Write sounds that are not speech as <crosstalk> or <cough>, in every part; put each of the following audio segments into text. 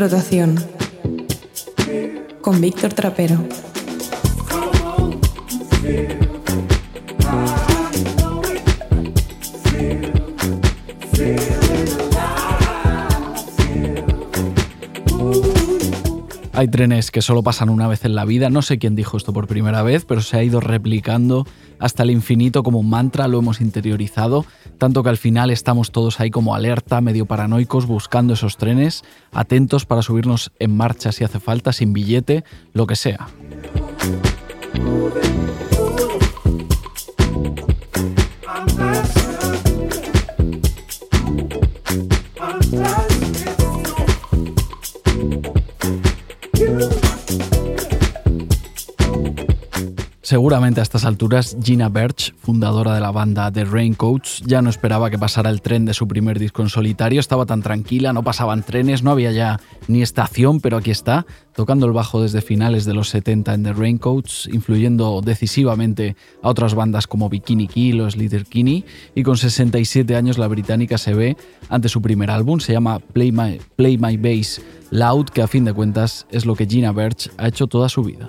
Rotación con Víctor Trapero. Hay trenes que solo pasan una vez en la vida, no sé quién dijo esto por primera vez, pero se ha ido replicando hasta el infinito como mantra, lo hemos interiorizado, tanto que al final estamos todos ahí como alerta, medio paranoicos, buscando esos trenes, atentos para subirnos en marcha si hace falta, sin billete, lo que sea. Seguramente a estas alturas Gina Birch, fundadora de la banda The Raincoats, ya no esperaba que pasara el tren de su primer disco en solitario, estaba tan tranquila, no pasaban trenes, no había ya ni estación, pero aquí está, tocando el bajo desde finales de los 70 en The Raincoats, influyendo decisivamente a otras bandas como Bikini Kill o Kinney, y con 67 años la británica se ve ante su primer álbum, se llama Play My, Play My Bass Loud, que a fin de cuentas es lo que Gina Birch ha hecho toda su vida.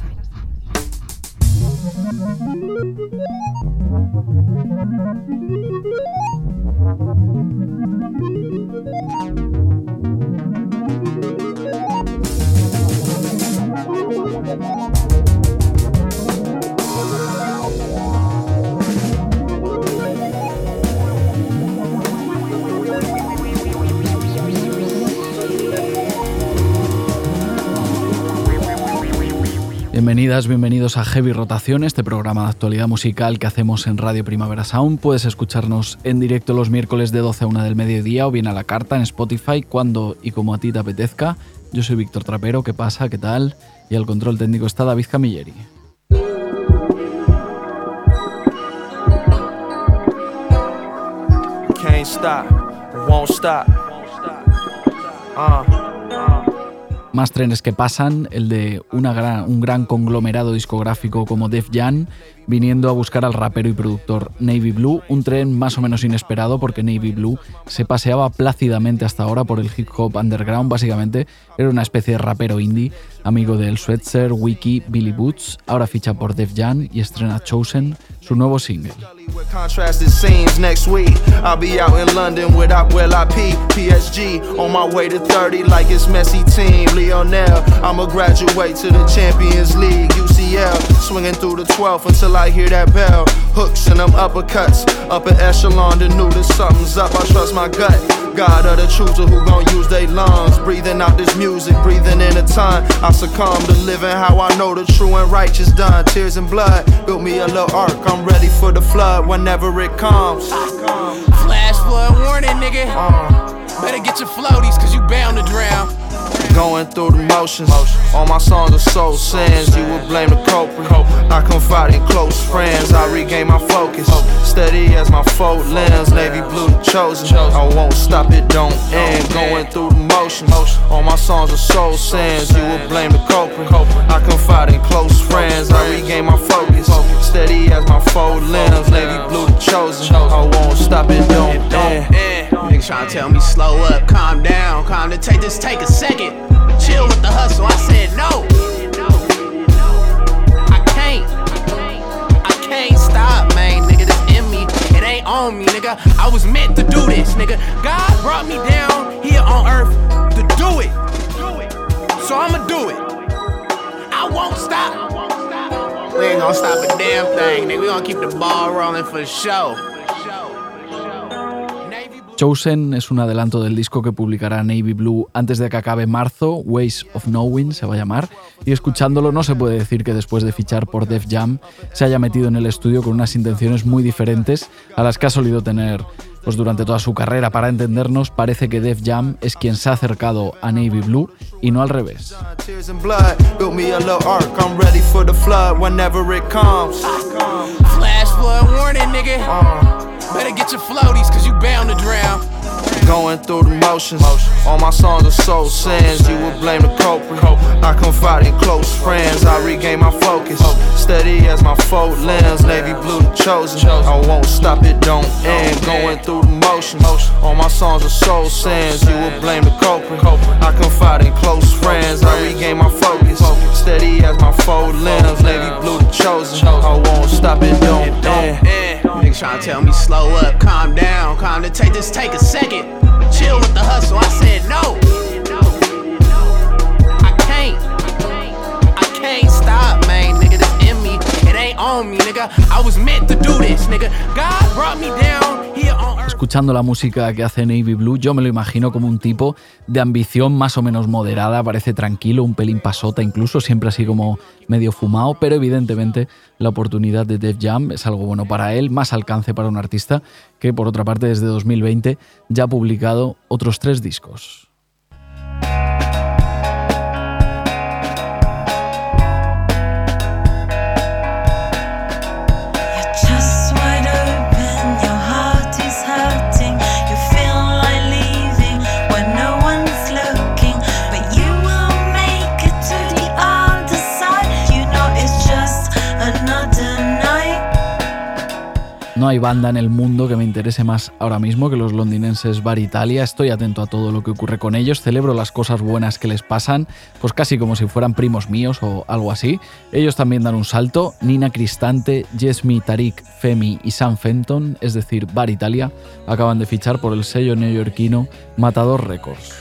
Bienvenidos a Heavy Rotación, este programa de actualidad musical que hacemos en Radio Primavera Sound. Puedes escucharnos en directo los miércoles de 12 a 1 del mediodía o bien a la carta en Spotify cuando y como a ti te apetezca. Yo soy Víctor Trapero, ¿qué pasa? ¿Qué tal? Y al control técnico está David Camilleri. Uh. Más trenes que pasan, el de una gran, un gran conglomerado discográfico como Def Jam, viniendo a buscar al rapero y productor Navy Blue, un tren más o menos inesperado porque Navy Blue se paseaba plácidamente hasta ahora por el hip hop underground, básicamente era una especie de rapero indie, amigo del Sweatser, Wiki, Billy Boots, ahora ficha por Def Jam y estrena Chosen, su nuevo single. With contrasted scenes next week. I'll be out in London with Well I P, PSG. On my way to 30 like it's Messi team. Lionel, I'ma graduate to the Champions League. UCL, swinging through the 12th until I hear that bell. Hooks and them uppercuts. Upper echelon, the knew that something's up. I trust my gut. God of the chooser who gon' use their lungs. Breathing out this music, breathing in the time. I succumb to living how I know the true and righteous done. Tears and blood built me a little ark. I'm ready for the flood whenever it comes. Flash flood warning, nigga. Uh, Better get your floaties, cause you bound to drown. Going through the motions. All my songs are soul sins. You would blame the culprit. I confide in close friends. I regain my focus. Steady as my fold lens. Navy blue chosen. I won't stop it, don't end. Going through the motions. All my songs are soul sins. You would blame the culprit. I confide in close friends. I regain my focus. Steady as my fold lens. Navy blue chosen. I won't stop it, don't end. Niggas trying to tell me slow up, calm down, calm to take this, take a second. Chill with the hustle. I said no. I can't. I can't stop, man, nigga. This in me. It ain't on me, nigga. I was meant to do this, nigga. God brought me down here on earth to do it. So I'ma do it. I won't stop. We ain't gonna stop a damn thing, nigga. We gonna keep the ball rolling for show. Chosen es un adelanto del disco que publicará Navy Blue antes de que acabe marzo, Ways of Knowing se va a llamar, y escuchándolo no se puede decir que después de fichar por Def Jam se haya metido en el estudio con unas intenciones muy diferentes a las que ha solido tener pues durante toda su carrera. Para entendernos, parece que Def Jam es quien se ha acercado a Navy Blue y no al revés. Better get your floaties, cause you bound to drown. Going through the motions. All my songs are soul sins. You would blame the culprit. I confide in close friends. I regain my focus. Steady as my fold lens. Navy blue chosen. I won't stop it, don't end. Going through the motions. All my songs are soul sins. You would blame the culprit. I confide in close friends. I regain my focus. Steady as my fold lens. Navy blue chosen. I won't stop it, don't end. Niggas trying to tell me slow up, calm down, calm to take this, take a second. Chill with the hustle. I said no. Escuchando la música que hace Navy Blue, yo me lo imagino como un tipo de ambición más o menos moderada, parece tranquilo, un pelín pasota incluso, siempre así como medio fumado, pero evidentemente la oportunidad de Def Jam es algo bueno para él, más alcance para un artista que por otra parte desde 2020 ya ha publicado otros tres discos. Hay banda en el mundo que me interese más ahora mismo que los londinenses Bar Italia. Estoy atento a todo lo que ocurre con ellos, celebro las cosas buenas que les pasan, pues casi como si fueran primos míos o algo así. Ellos también dan un salto. Nina Cristante, Jesmi Tarik, Femi y Sam Fenton, es decir, Bar Italia, acaban de fichar por el sello neoyorquino Matador Records.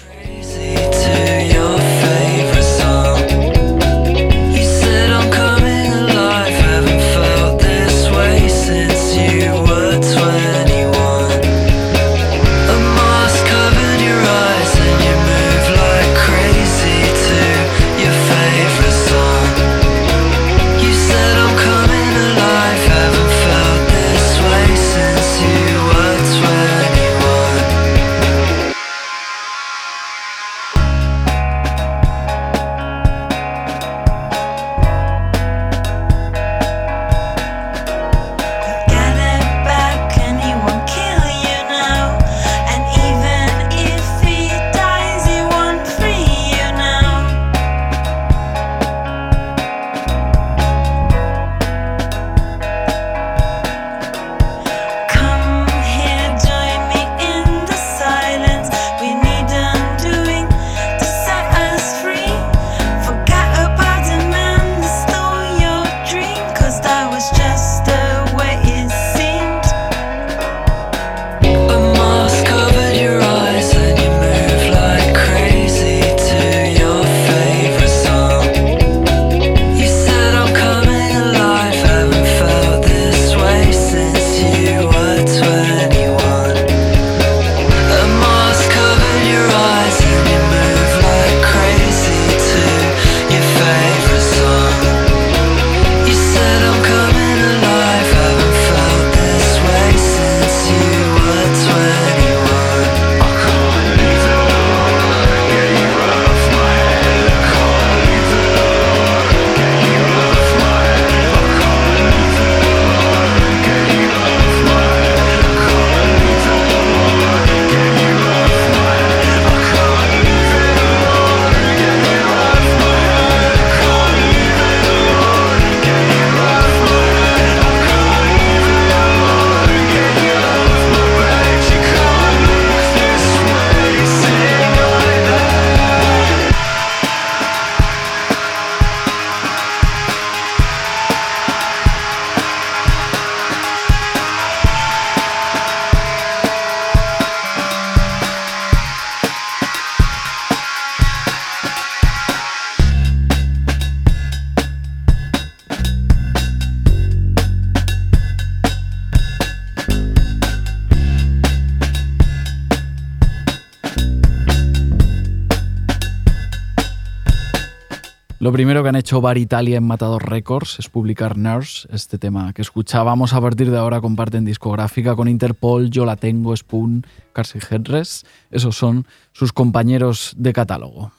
Primero que han hecho Bar Italia en Matador Records es publicar Nurse, este tema que escuchábamos a partir de ahora comparten discográfica con Interpol, Yo la tengo, Spoon, Carsi Headrest. Esos son sus compañeros de catálogo.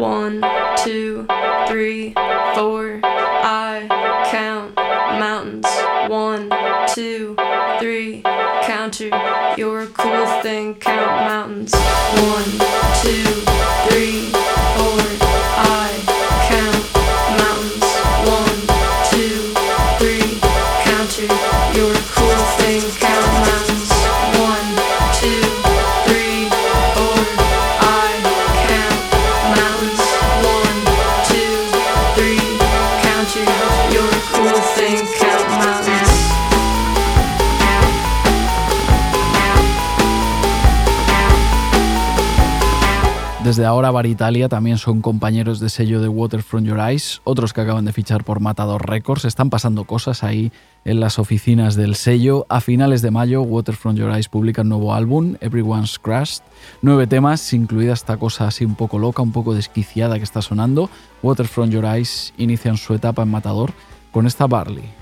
One, two, three, four. I count mountains. One, two, three. Counter, you're a cool thing. Count mountains. Italia también son compañeros de sello de Water From Your Eyes, otros que acaban de fichar por Matador Records. Están pasando cosas ahí en las oficinas del sello. A finales de mayo, Water From Your Eyes publica un nuevo álbum, Everyone's Crashed. Nueve temas, incluida esta cosa así un poco loca, un poco desquiciada que está sonando. Water From Your Eyes inician su etapa en Matador con esta Barley.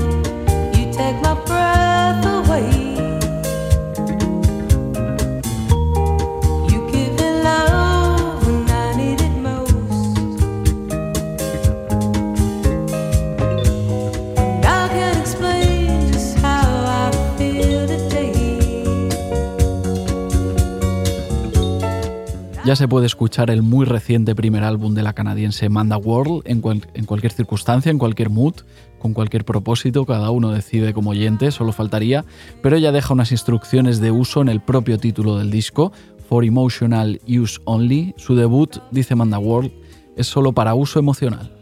Ya se puede escuchar el muy reciente primer álbum de la canadiense Manda World en, cualquier circunstancia, en cualquier mood, con cualquier propósito, cada uno decide como oyente, solo faltaría, pero ella deja unas instrucciones de uso en el propio título del disco, For Emotional Use Only. Su debut, dice Manda World, es solo para uso emocional.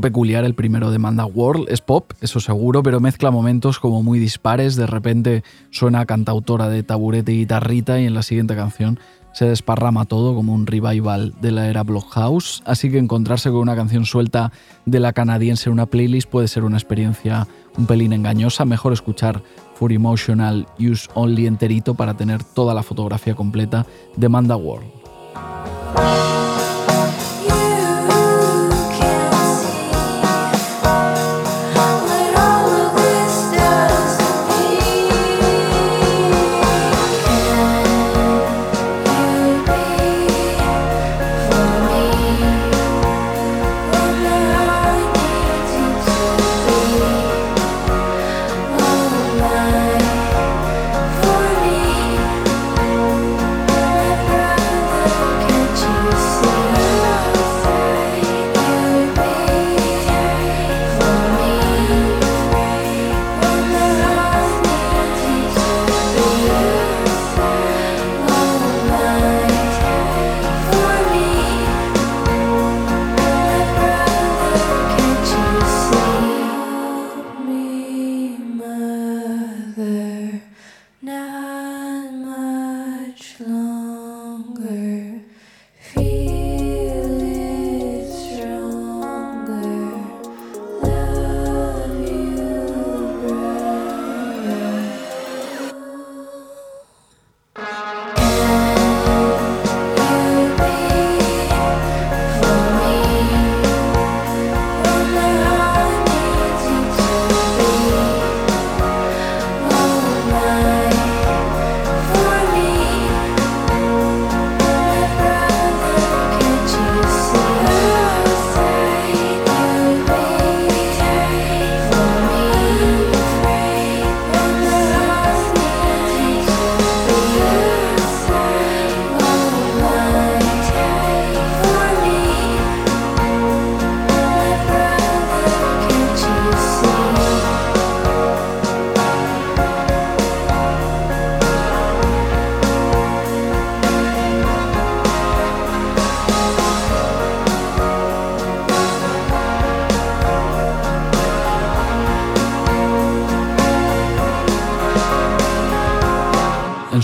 Peculiar, el primero de Manda World. Es pop, eso seguro, pero mezcla momentos como muy dispares. De repente suena cantautora de taburete y guitarrita y en la siguiente canción se desparrama todo como un revival de la era Blockhouse. Así que encontrarse con una canción suelta de la canadiense en una playlist puede ser una experiencia un pelín engañosa. Mejor escuchar For Emotional Use Only enterito para tener toda la fotografía completa de Manda World.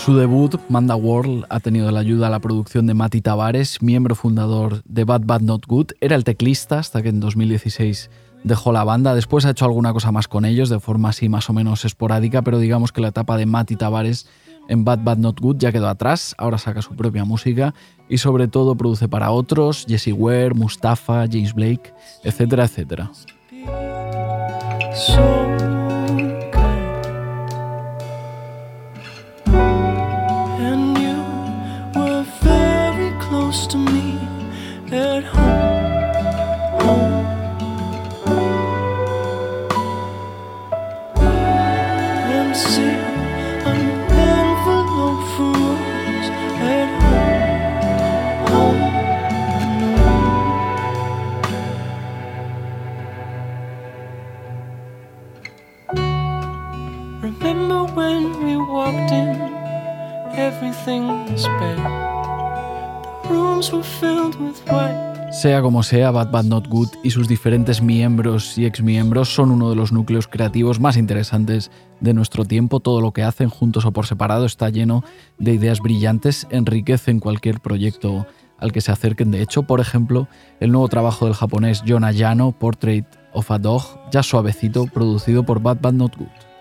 Su debut, Manda World ha tenido la ayuda a la producción de Mati Tavares, miembro fundador de Bad Bad Not Good. Era el teclista hasta que en 2016 dejó la banda. Después ha hecho alguna cosa más con ellos, de forma así más o menos esporádica, pero digamos que la etapa de Mati Tavares en Bad Bad Not Good ya quedó atrás, ahora saca su propia música y sobre todo produce para otros, Jesse Ware, Mustafa, James Blake, etcétera, etcétera. Sea como sea, Bad Bad Not Good y sus diferentes miembros y exmiembros son uno de los núcleos creativos más interesantes de nuestro tiempo. Todo lo que hacen, juntos o por separado, está lleno de ideas brillantes, enriquecen cualquier proyecto al que se acerquen. De hecho, por ejemplo, el nuevo trabajo del japonés John Ayano, Portrait of a Dog, ya suavecito, producido por Bad Bad Not Good.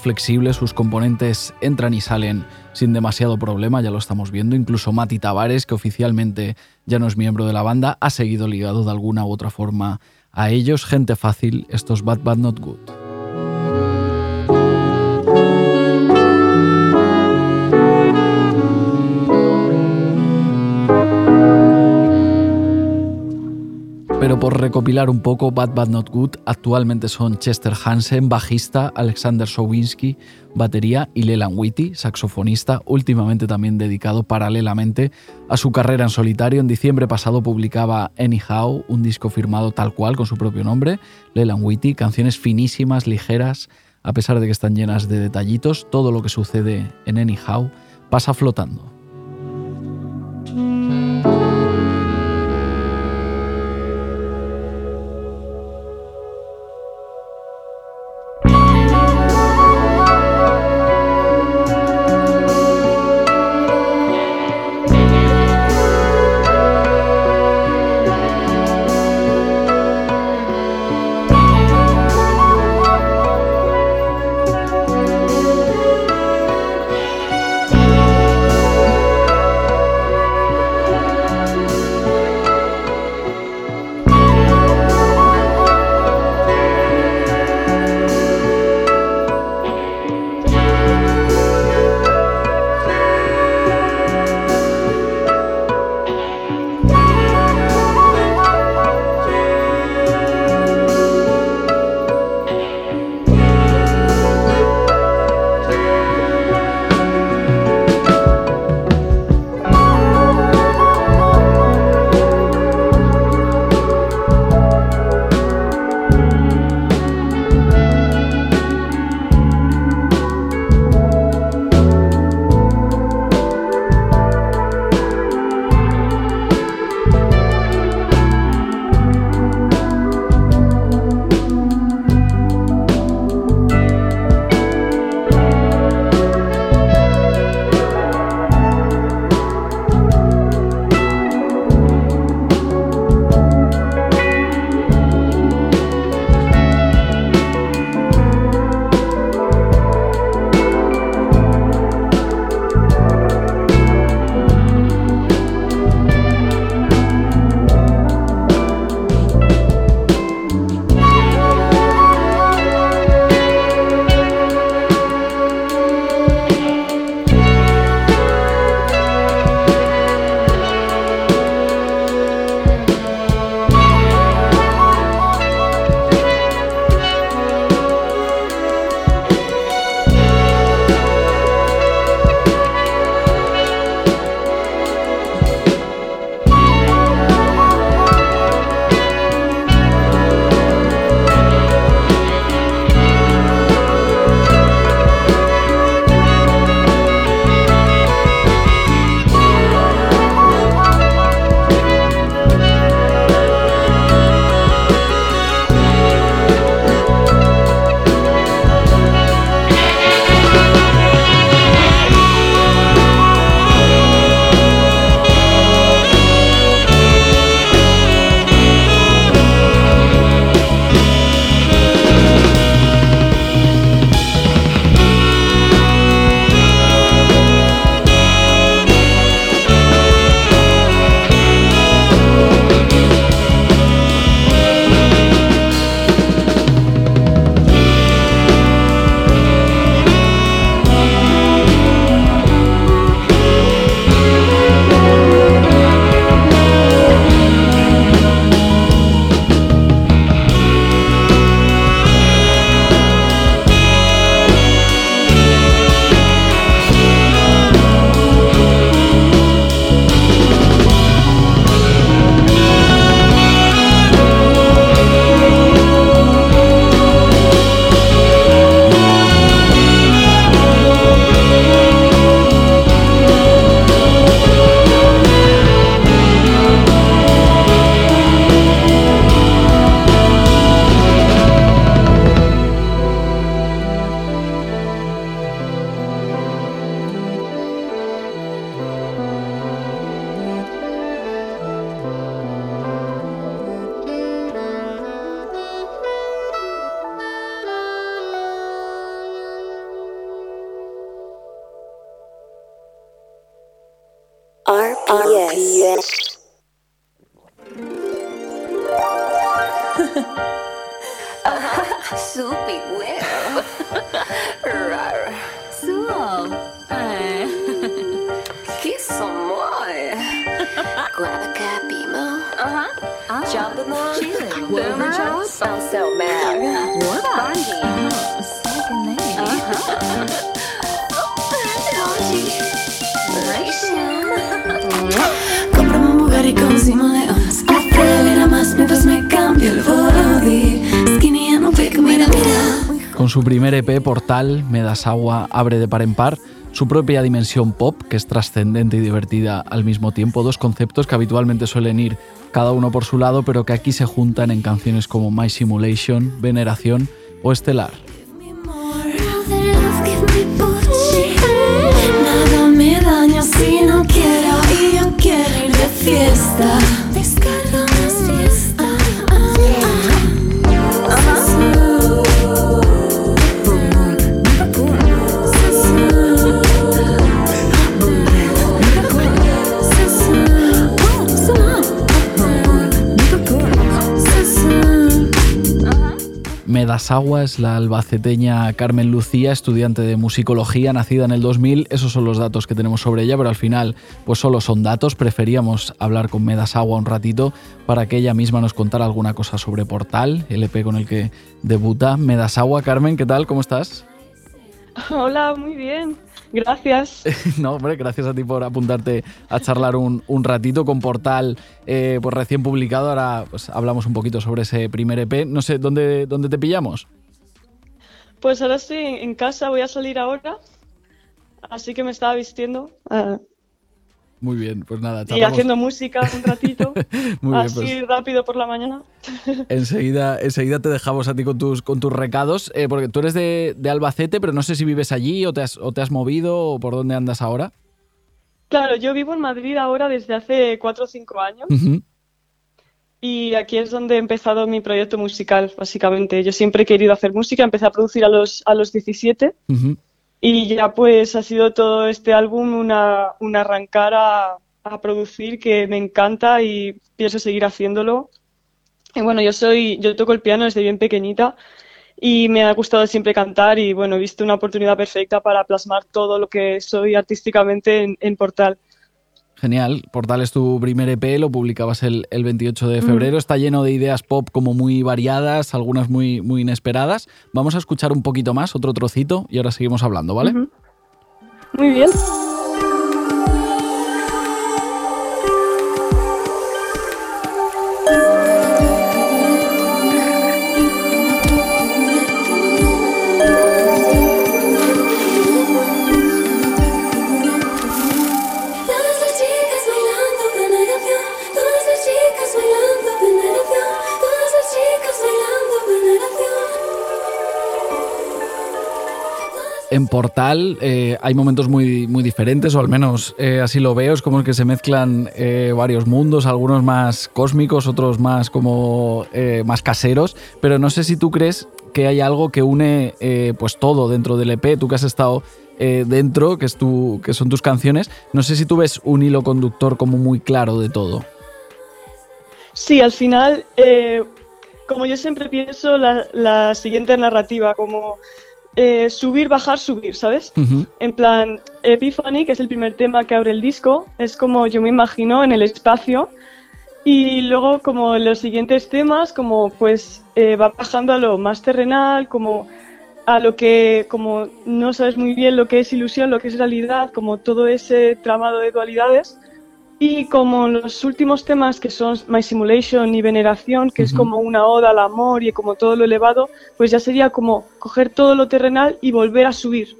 Flexible, sus componentes entran y salen sin demasiado problema, ya lo estamos viendo. Incluso Mati Tavares, que oficialmente ya no es miembro de la banda, ha seguido ligado de alguna u otra forma a ellos. Gente fácil, estos bad bad not good. Pero por recopilar un poco, Bad Bad Not Good actualmente son Chester Hansen, bajista, Alexander Sowinski, batería y Leland Whitty, saxofonista, últimamente también dedicado paralelamente a su carrera en solitario. En diciembre pasado publicaba Anyhow, un disco firmado tal cual con su propio nombre, Leland Whitty, canciones finísimas, ligeras, a pesar de que están llenas de detallitos, todo lo que sucede en Anyhow pasa flotando. Portal, Me das agua, abre de par en par, su propia dimensión pop, que es trascendente y divertida al mismo tiempo, dos conceptos que habitualmente suelen ir cada uno por su lado, pero que aquí se juntan en canciones como My Simulation, Veneración o Estelar. Nada me daña si no quiero Y yo quiero ir de fiesta Descarga más fiesta Me das agua es la albaceteña Carmen Lucía, estudiante de musicología, nacida en el 2000. Esos son los datos que tenemos sobre ella, pero al final, pues solo son datos. Preferíamos hablar con Me das agua un ratito para que ella misma nos contara alguna cosa sobre Portal, el EP con el que debuta. Me das agua, Carmen, ¿qué tal? ¿Cómo estás? <laughs> Hola, muy bien. Gracias. <laughs> no, hombre, gracias a ti por apuntarte a charlar un, un ratito con Portal, eh, pues recién publicado. Ahora pues, hablamos un poquito sobre ese primer EP. No sé, ¿dónde, dónde te pillamos? Pues ahora estoy en casa, voy a salir ahora. Así que me estaba vistiendo. ah, Muy bien, pues nada, y charlamos haciendo música un ratito. <laughs> Muy bien, así pues rápido por la mañana. <laughs> enseguida, enseguida te dejamos a ti con tus, con tus recados, eh, porque tú eres de, de Albacete, pero no sé si vives allí o te, has, o te has movido o por dónde andas ahora. Claro, yo vivo en Madrid ahora desde hace cuatro o cinco años. Ujú. Y aquí es donde he empezado mi proyecto musical, básicamente. Yo siempre he querido hacer música, empecé a producir a los, a los 17 Ujú. Y ya pues ha sido todo este álbum una, un arrancar a, a producir que me encanta y pienso seguir haciéndolo. Y bueno, yo soy, yo toco el piano desde bien pequeñita y me ha gustado siempre cantar y bueno, he visto una oportunidad perfecta para plasmar todo lo que soy artísticamente en, en Portal. Genial, Portal es tu primer EP, lo publicabas el, el 28 de febrero, está lleno de ideas pop como muy variadas, algunas muy, muy inesperadas. Vamos a escuchar un poquito más, otro trocito, y ahora seguimos hablando, ¿vale? Muy bien. En Portal eh, hay momentos muy, muy diferentes, o al menos eh, así lo veo, es como que se mezclan eh, varios mundos, algunos más cósmicos, otros más como más caseros, pero no sé si tú crees que hay algo que une pues todo dentro del EP, tú que has estado dentro, que, es tu, que son tus canciones, no sé si tú ves un hilo conductor como muy claro de todo. Sí, al final, como yo siempre pienso, la, la siguiente narrativa, como eh, subir, bajar, subir, ¿sabes? En plan, Epiphany, que es el primer tema que abre el disco, es como yo me imagino en el espacio. Y luego, como los siguientes temas, como pues eh, va bajando a lo más terrenal, como a lo que, como no sabes muy bien lo que es ilusión, lo que es realidad, como todo ese tramado de dualidades. Y como los últimos temas que son My Simulation y Veneración, que es como una oda al amor y como todo lo elevado, pues ya sería como coger todo lo terrenal y volver a subir.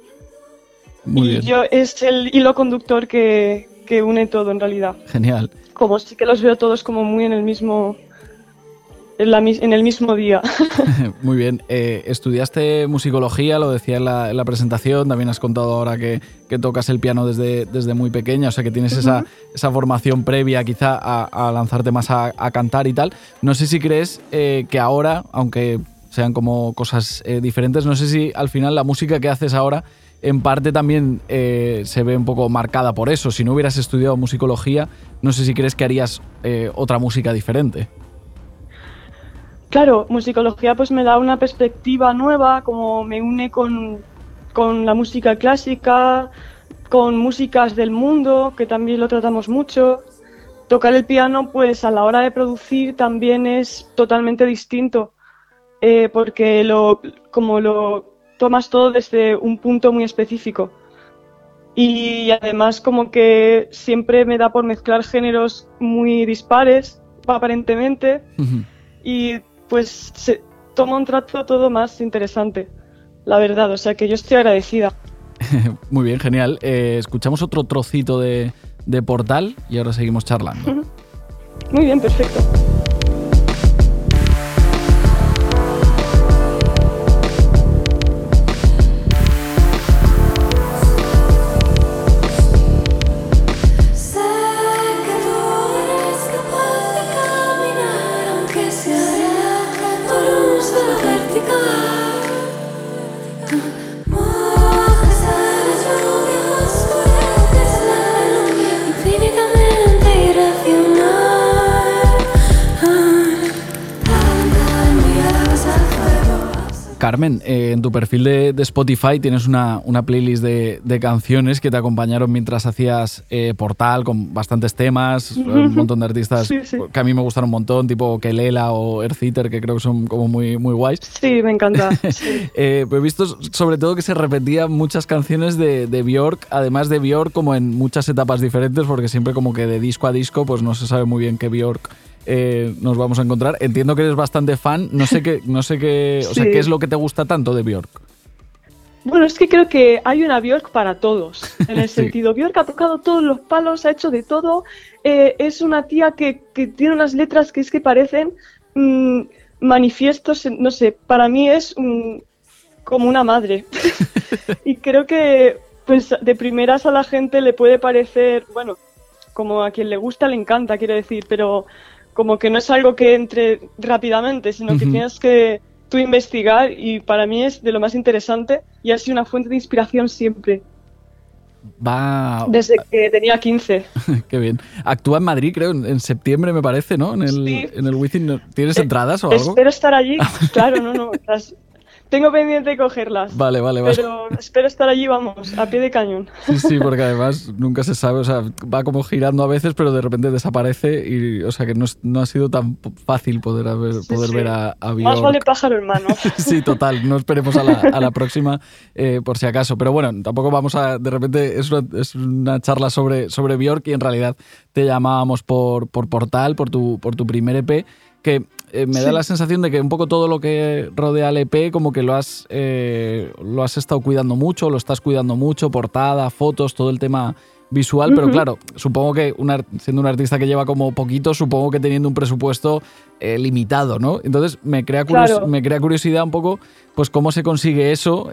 Muy y bien, yo es el hilo conductor que, que une todo en realidad. genial. Como sí que los veo todos como muy en el mismo en, la mis- en el mismo día. <laughs> <laughs> Muy bien. Eh, estudiaste musicología, lo decía en la, en la presentación, también has contado ahora que, que tocas el piano desde, desde muy pequeña, o sea que tienes esa, esa formación previa quizá a, a lanzarte más a, a cantar y tal. No sé si crees eh, que ahora, aunque sean como cosas eh, diferentes, no sé si al final la música que haces ahora en parte también eh, se ve un poco marcada por eso. Si no hubieras estudiado musicología, no sé si crees que harías eh, otra música diferente. Claro, musicología pues me da una perspectiva nueva, como me une con, con la música clásica, con músicas del mundo, que también lo tratamos mucho. Tocar el piano, pues a la hora de producir también es totalmente distinto, eh, porque lo, como lo tomas todo desde un punto muy específico. Y además como que siempre me da por mezclar géneros muy dispares, aparentemente, y pues se toma un trato todo más interesante, la verdad. O sea que yo estoy agradecida. <laughs> Muy bien, genial. Eh, escuchamos otro trocito de, de Portal y ahora seguimos charlando. Muy bien, perfecto. Carmen, eh, en tu perfil de, de Spotify tienes una, una playlist de, de canciones que te acompañaron mientras hacías eh, Portal con bastantes temas, un montón de artistas Sí, sí. que a mí me gustaron un montón, tipo Kelela o Erciter, que creo que son como muy, muy guays. Sí, me encanta. <laughs> sí. Eh, pues he visto sobre todo que se repetían muchas canciones de, de Björk, además de Björk como en muchas etapas diferentes, porque siempre como que de disco a disco pues no se sabe muy bien qué Björk eh, nos vamos a encontrar. Entiendo que eres bastante fan, no sé qué, no sé qué, o sea, qué es lo que te gusta tanto de Björk. Bueno, es que creo que hay una Björk para todos, en el <laughs> Sí. sentido, Björk ha tocado todos los palos, ha hecho de todo, eh, es una tía que, que tiene unas letras que es que parecen mm, manifiestos, no sé, para mí es mm, como una madre. <laughs> <laughs> y creo que pues de primeras a la gente le puede parecer, bueno, como a quien le gusta le encanta, quiero decir, pero como que no es algo que entre rápidamente, sino que tienes que tú investigar y para mí es de lo más interesante y ha sido una fuente de inspiración siempre, Va, desde que tenía 15. <laughs> qué bien. Actúa en Madrid, creo, en, septiembre me parece, ¿no? En el, Sí. en el ¿no? ¿Tienes Eh, entradas o algo? Espero estar allí, <laughs> claro, no, no, las- tengo pendiente de cogerlas, Vale, vale, vale. pero espero estar allí, vamos, a pie de cañón. Sí, sí, <laughs> porque además nunca se sabe, o sea, va como girando a veces, pero de repente desaparece y, o sea, que no, es- no ha sido tan fácil poder, haber, Sí, poder sí. ver a, a Más Björk. vale pájaro hermano. <laughs> Sí, total, no esperemos a la, a la próxima eh, por si acaso. Pero bueno, tampoco vamos a, de repente es una, es una charla sobre, sobre Björk y en realidad te llamábamos por, por Portal, por tu, por tu primer EP, que eh, me da la sensación de que un poco todo lo que rodea al EP como que lo has, eh, lo has estado cuidando mucho, lo estás cuidando mucho, portada, fotos, todo el tema visual, pero claro, supongo que siendo un artista que lleva como poquito, supongo que teniendo un presupuesto eh, limitado, ¿no? Entonces me crea, curios- Claro. me crea curiosidad un poco, pues cómo se consigue eso.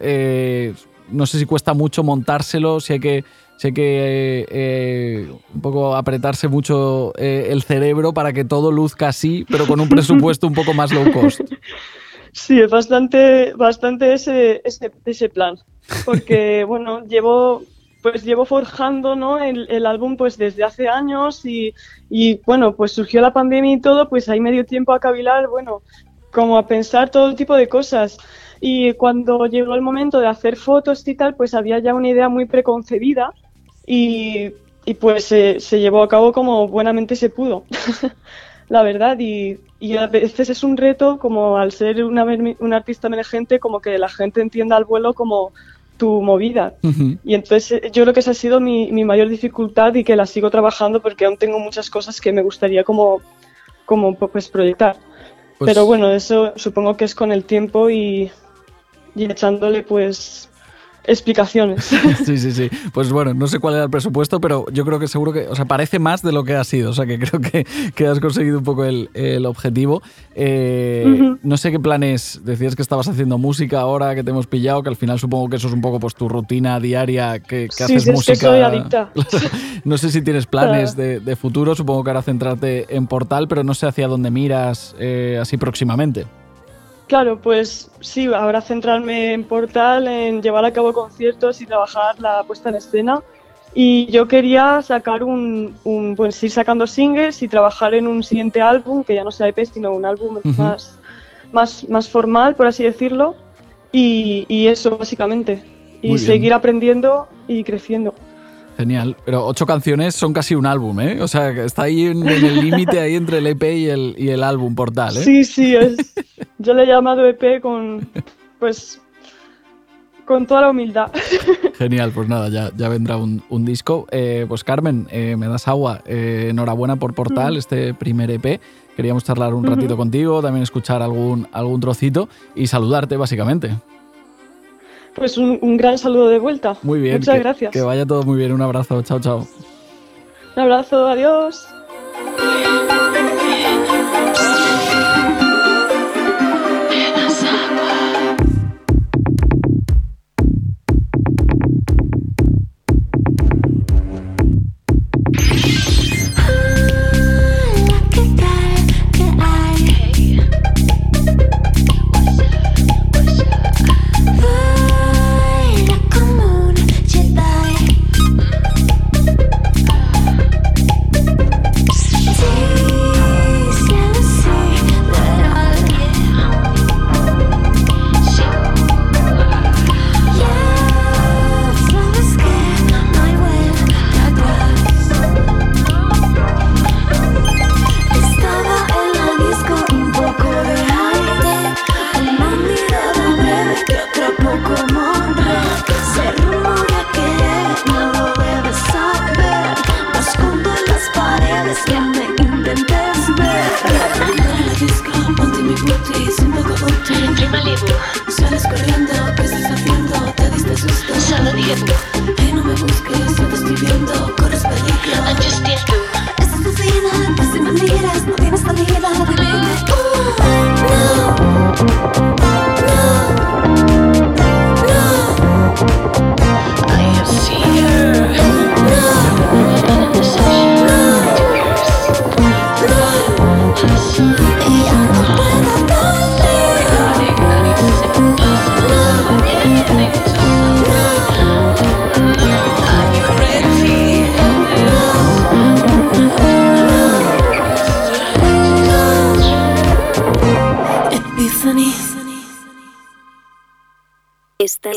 No sé si cuesta mucho montárselo, si hay que, hay que eh, eh, un poco apretarse mucho eh, el cerebro para que todo luzca así, pero con un presupuesto un poco más low cost. <laughs> Sí, es bastante, bastante ese, ese, ese plan. Porque, <laughs> bueno, llevo, pues llevo forjando, ¿no? el, el álbum pues desde hace años y, y, bueno, pues surgió la pandemia y todo, pues ahí me dio tiempo a cavilar, bueno, como a pensar todo tipo de cosas. Y cuando llegó el momento de hacer fotos y tal, pues había ya una idea muy preconcebida y, y pues se- se llevó a cabo como buenamente se pudo. <laughs> la verdad, y, y a veces es un reto como al ser una, un artista emergente, como que la gente entienda al vuelo como tu movida. Y entonces eh, yo creo que esa ha sido mi, mi mayor dificultad y que la sigo trabajando porque aún tengo muchas cosas que me gustaría como, como pues proyectar. Pues- Pero bueno, eso supongo que es con el tiempo y, y echándole pues explicaciones. <laughs> Sí, sí, sí. Pues bueno, no sé cuál era el presupuesto, pero yo creo que seguro que, o sea, parece más de lo que ha sido. O sea, que creo que, que has conseguido un poco el, el objetivo. Eh. No sé qué planes, decías que estabas haciendo música ahora, que te hemos pillado, que al final supongo que eso es un poco pues tu rutina diaria, que, que Sí, haces sí, es que música. soy adicta. <laughs> no sé si tienes planes de, de futuro, supongo que ahora centrarte en Portal, pero no sé hacia dónde miras eh, así próximamente. Claro, pues sí, ahora centrarme en Portal, en llevar a cabo conciertos y trabajar la puesta en escena. Y yo quería sacar un, un pues ir sacando singles y trabajar en un siguiente álbum, que ya no sea EP, sino un álbum más, más, más formal, por así decirlo. Y, y eso, básicamente. Y Muy bien. seguir aprendiendo y creciendo. Genial. Pero ocho canciones son casi un álbum, ¿eh? O sea, que está ahí en, en el límite ahí entre el EP y el, y el álbum portal, ¿eh? Sí, sí, es, yo le he llamado EP con, pues, con toda la humildad. Genial, pues nada, ya, ya vendrá un, un disco. Eh, pues Carmen, eh, me das agua. Eh, enhorabuena por Portal, este primer EP. Queríamos charlar un ratito contigo, también escuchar algún, algún trocito y saludarte, básicamente. Pues un, un gran saludo de vuelta. Muy bien. Muchas que, gracias. Que vaya todo muy bien. Un abrazo. Chao, chao. Un abrazo, adiós.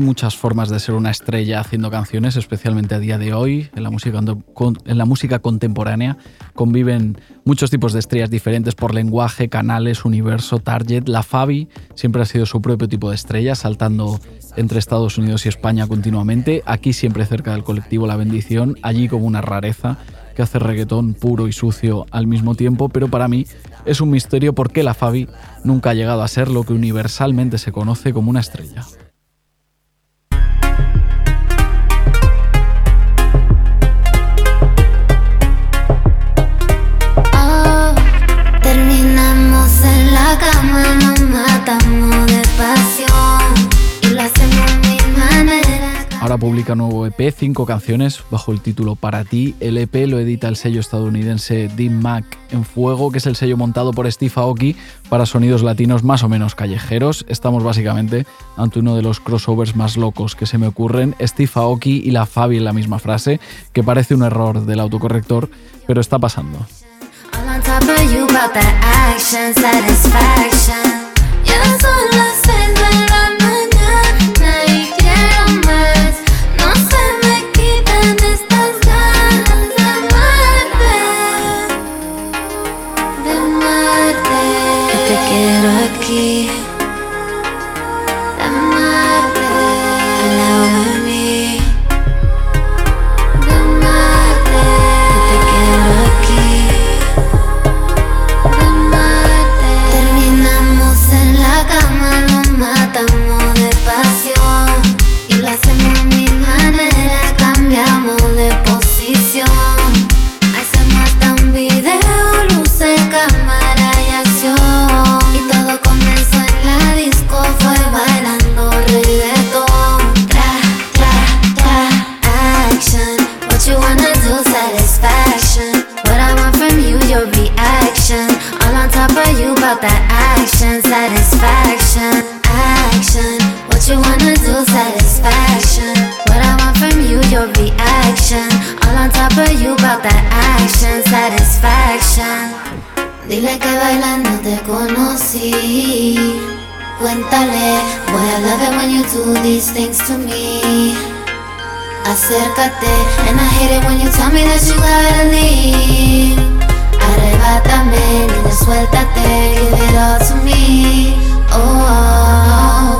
Hay muchas formas de ser una estrella haciendo canciones, especialmente a día de hoy. En la música, en la música contemporánea conviven muchos tipos de estrellas diferentes por lenguaje, canales, universo, target. La Fabi siempre ha sido su propio tipo de estrella, saltando entre Estados Unidos y España continuamente. Aquí siempre cerca del colectivo La Bendición, allí como una rareza que hace reggaetón puro y sucio al mismo tiempo, pero para mí es un misterio por qué la Fabi nunca ha llegado a ser lo que universalmente se conoce como una estrella. Ahora publica nuevo EP, cinco canciones bajo el título Para ti. El EP lo edita el sello estadounidense Dean Mac en Fuego, que es el sello montado por Steve Aoki para sonidos latinos más o menos callejeros. Estamos básicamente ante uno de los crossovers más locos que se me ocurren. Steve Aoki y la Fabi en la misma frase, que parece un error del autocorrector, pero está pasando. Dile que bailando te conocí. Cuéntale, boy, I love it when you do these things to me. Acércate, and I hate it when you tell me that you gotta leave. Arrebátame, niña, suéltate, give it all to me. oh. oh. Ya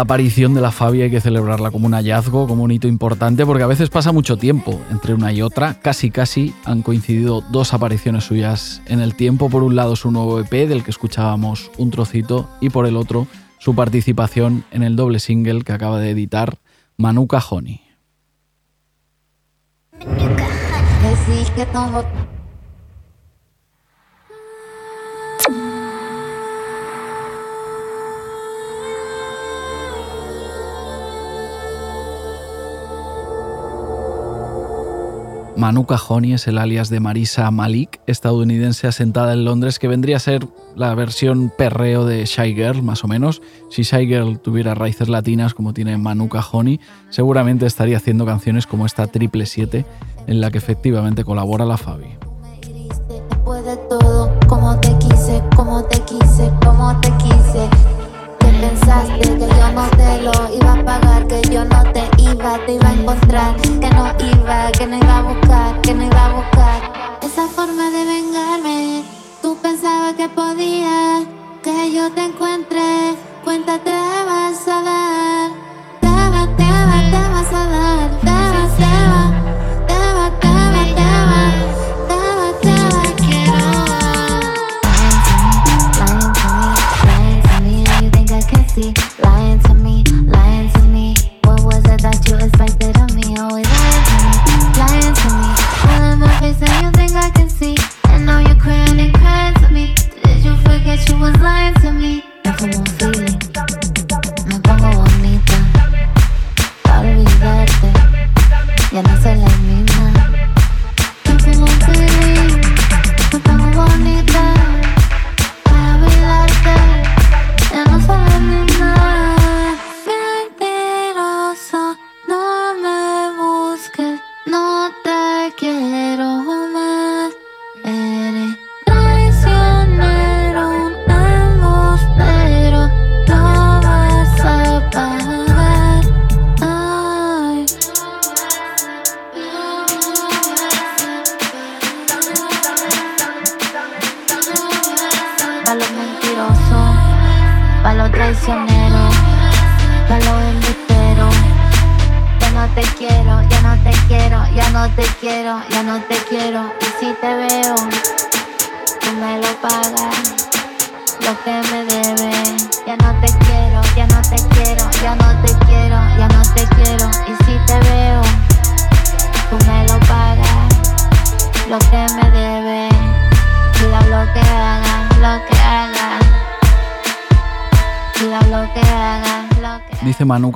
Aparición de la Fabi hay que celebrarla como un hallazgo, como un hito importante, porque a veces pasa mucho tiempo entre una y otra. Casi, casi han coincidido dos apariciones suyas en el tiempo. Por un lado su nuevo EP, del que escuchábamos un trocito, y por el otro su participación en el doble single que acaba de editar Manuka Honey. Manuka Honey es el alias de Marisa Malik, estadounidense asentada en Londres, que vendría a ser la versión perreo de Shy Girl, más o menos. Si Shy Girl tuviera raíces latinas como tiene Manuka Honey, seguramente estaría haciendo canciones como esta Triple 7, en la que efectivamente colabora la Fabi. de todo, como te quise, como te quise, como te quise. ¿Qué pensaste que te lo iba a pagar, que yo no te iba, te iba a encontrar, que no iba, que no iba a buscar, que no iba a buscar. Esa forma de vengarme, tú pensabas que podía, que yo te encuentre, cuenta te vas a dar, te vas, te vas, te vas a dar, expected of me? Always lying to me, lying to me. My face, and you think I can see? And now you're crying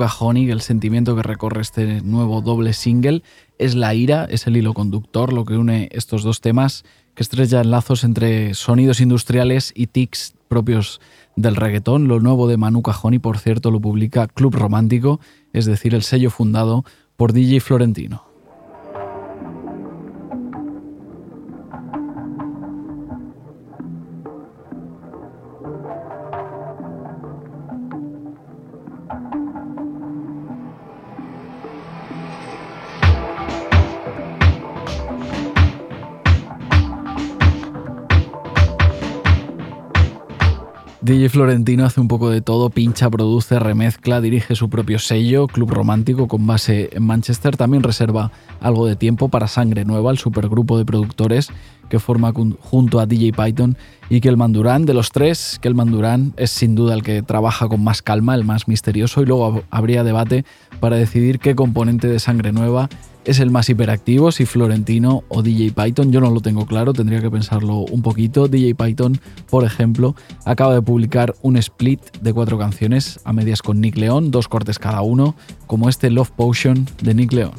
El sentimiento que recorre este nuevo doble single es la ira, es el hilo conductor, lo que une estos dos temas, que estrellan lazos entre sonidos industriales y tics propios del reggaetón. Lo nuevo de Manuka Honey, por cierto, lo publica Club Romántico, es decir, el sello fundado por DJ Florentino. DJ Florentino hace un poco de todo, pincha, produce, remezcla, dirige su propio sello, Club Romántico, con base en Manchester. También reserva algo de tiempo para Sangre Nueva, el supergrupo de productores que forma junto a DJ Python y Kelman Durán. De los tres, Kelman Durán es sin duda el que trabaja con más calma, el más misterioso, y luego hab- habría debate para decidir qué componente de Sangre Nueva es el más hiperactivo, si Florentino o DJ Python. Yo no lo tengo claro, tendría que pensarlo un poquito. DJ Python, por ejemplo, acaba de publicar un split de cuatro canciones a medias con Nick León, dos cortes cada uno, como este Love Potion de Nick León.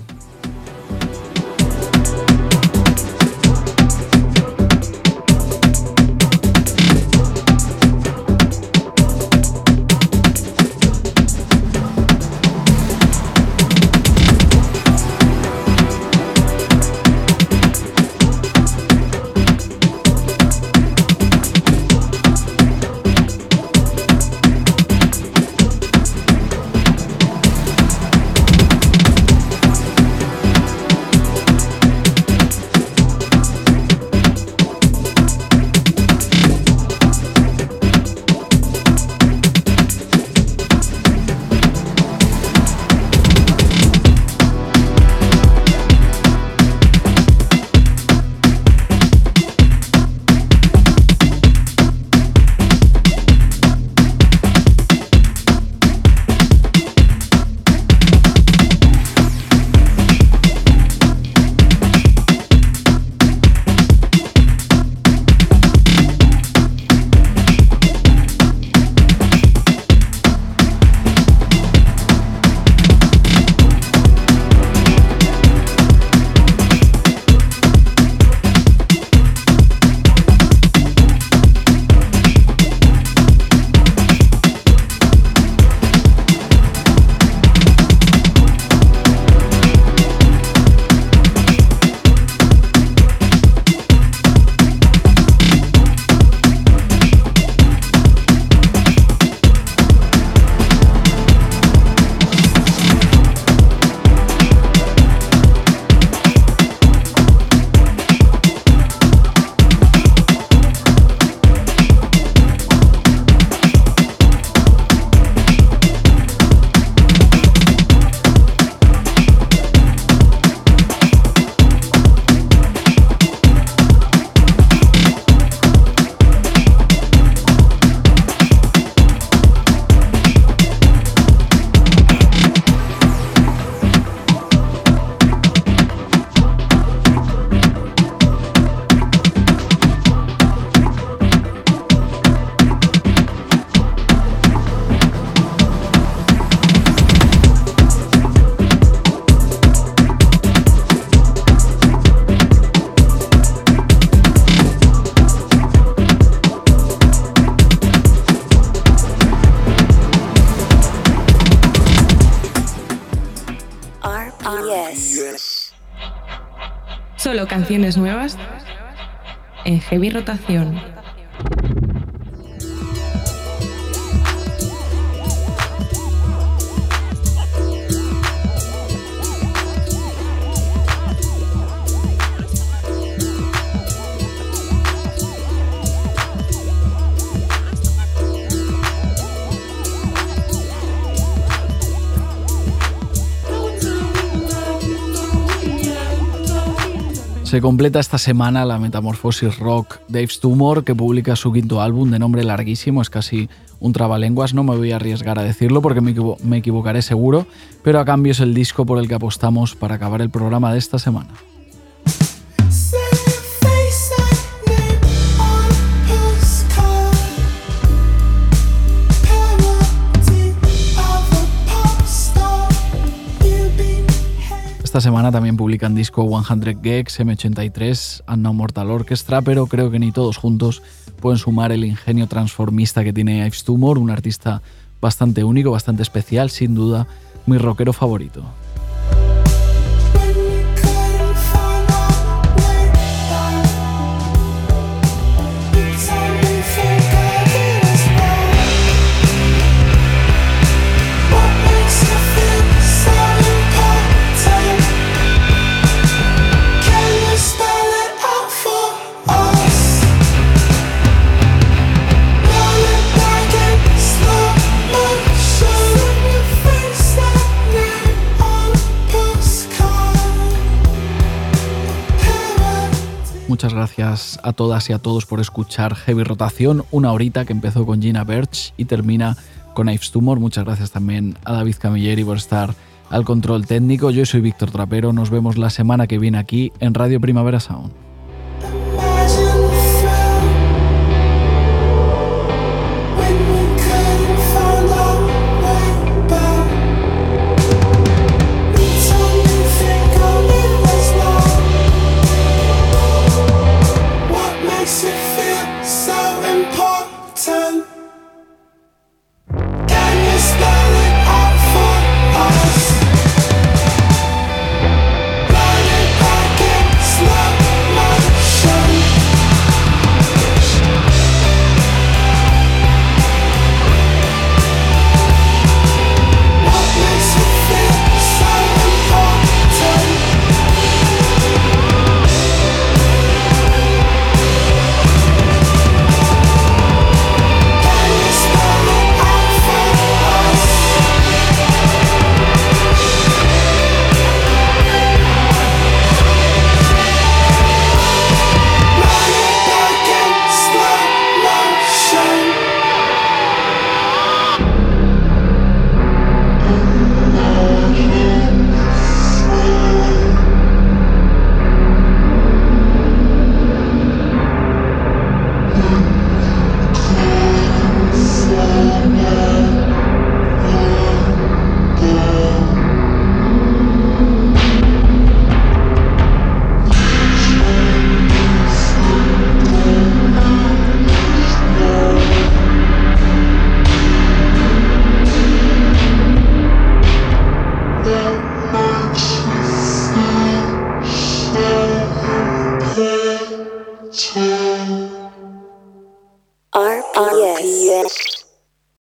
Canciones nuevas en heavy rotación. Se completa esta semana la metamorfosis rock Dave Stumor, que publica su quinto álbum de nombre larguísimo, es casi un trabalenguas, no me voy a arriesgar a decirlo porque me, me equivocaré seguro, pero a cambio es el disco por el que apostamos para acabar el programa de esta semana. Esta semana también publican disco 100 Gex, M83, and Mortal Orchestra, pero creo que ni todos juntos pueden sumar el ingenio transformista que tiene Ives Tumor, un artista bastante único, bastante especial, sin duda mi rockero favorito. Muchas gracias a todas y a todos por escuchar Heavy Rotación, una horita que empezó con Gina Birch y termina con Ives Tumor. Muchas gracias también a David Camilleri por estar al control técnico. Yo soy Víctor Trapero. Nos vemos la semana que viene aquí en Radio Primavera Sound.